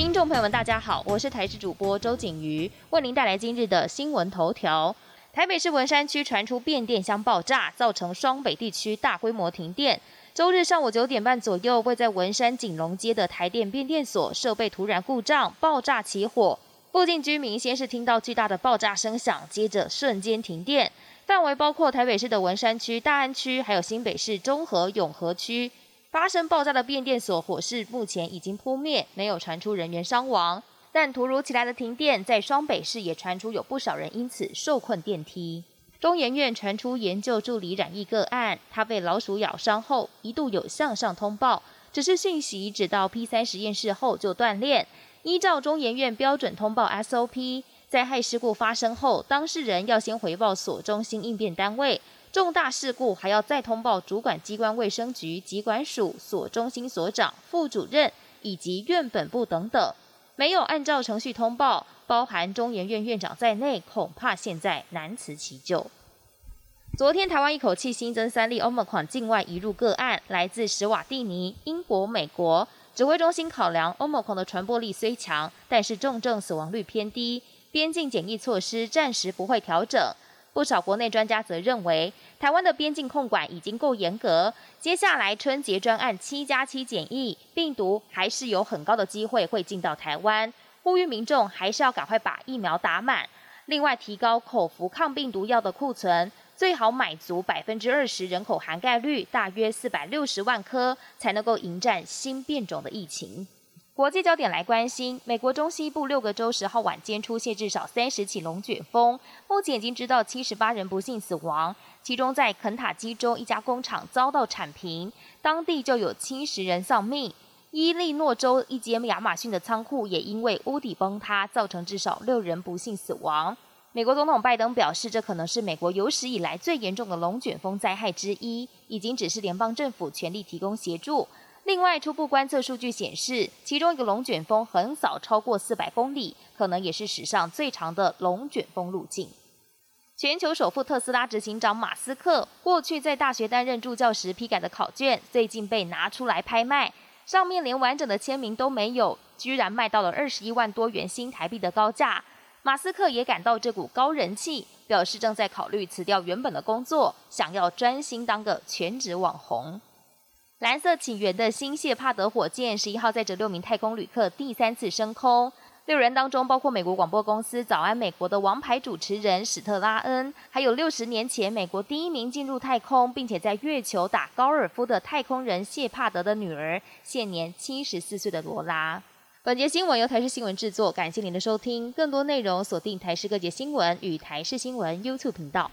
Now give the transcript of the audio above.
听众朋友们，大家好，我是台视主播周景瑜，为您带来今日的新闻头条。台北市文山区传出变电箱爆炸，造成双北地区大规模停电。周日上午九点半左右，位在文山景隆街的台电变电所设备突然故障，爆炸起火。附近居民先是听到巨大的爆炸声响，接着瞬间停电，范围包括台北市的文山区、大安区，还有新北市中和、永和区。发生爆炸的变电所火势目前已经扑灭，没有传出人员伤亡。但突如其来的停电，在双北市也传出有不少人因此受困电梯。中研院传出研究助理染疫个案，他被老鼠咬伤后一度有向上通报，只是讯息直到 P 三实验室后就断链。依照中研院标准通报 SOP，灾害事故发生后，当事人要先回报所中心应变单位。重大事故还要再通报主管机关卫生局、疾管署、所中心所长、副主任以及院本部等等，没有按照程序通报，包含中研院院长在内，恐怕现在难辞其咎。昨天台湾一口气新增三例 Omicron 境外移入个案，来自史瓦蒂尼、英国、美国。指挥中心考量 Omicron 的传播力虽强，但是重症死亡率偏低，边境检疫措施暂时不会调整。不少国内专家则认为，台湾的边境控管已经够严格，接下来春节专案七加七检疫，病毒还是有很高的机会会进到台湾，呼吁民众还是要赶快把疫苗打满。另外，提高口服抗病毒药的库存，最好买足百分之二十人口涵盖率，大约四百六十万颗，才能够迎战新变种的疫情。国际焦点来关心，美国中西部六个州十号晚间出现至少三十起龙卷风，目前已经知道七十八人不幸死亡，其中在肯塔基州一家工厂遭到铲平，当地就有七十人丧命。伊利诺州一间亚马逊的仓库也因为屋顶崩塌，造成至少六人不幸死亡。美国总统拜登表示，这可能是美国有史以来最严重的龙卷风灾害之一，已经指示联邦政府全力提供协助。另外，初步观测数据显示，其中一个龙卷风横扫超过四百公里，可能也是史上最长的龙卷风路径。全球首富特斯拉执行长马斯克，过去在大学担任助教时批改的考卷，最近被拿出来拍卖，上面连完整的签名都没有，居然卖到了二十一万多元新台币的高价。马斯克也感到这股高人气，表示正在考虑辞掉原本的工作，想要专心当个全职网红。蓝色起源的新谢帕德火箭十一号载着六名太空旅客第三次升空，六人当中包括美国广播公司《早安美国》的王牌主持人史特拉恩，还有六十年前美国第一名进入太空并且在月球打高尔夫的太空人谢帕德的女儿，现年七十四岁的罗拉。本节新闻由台视新闻制作，感谢您的收听。更多内容锁定台视各节新闻与台视新闻 YouTube 频道。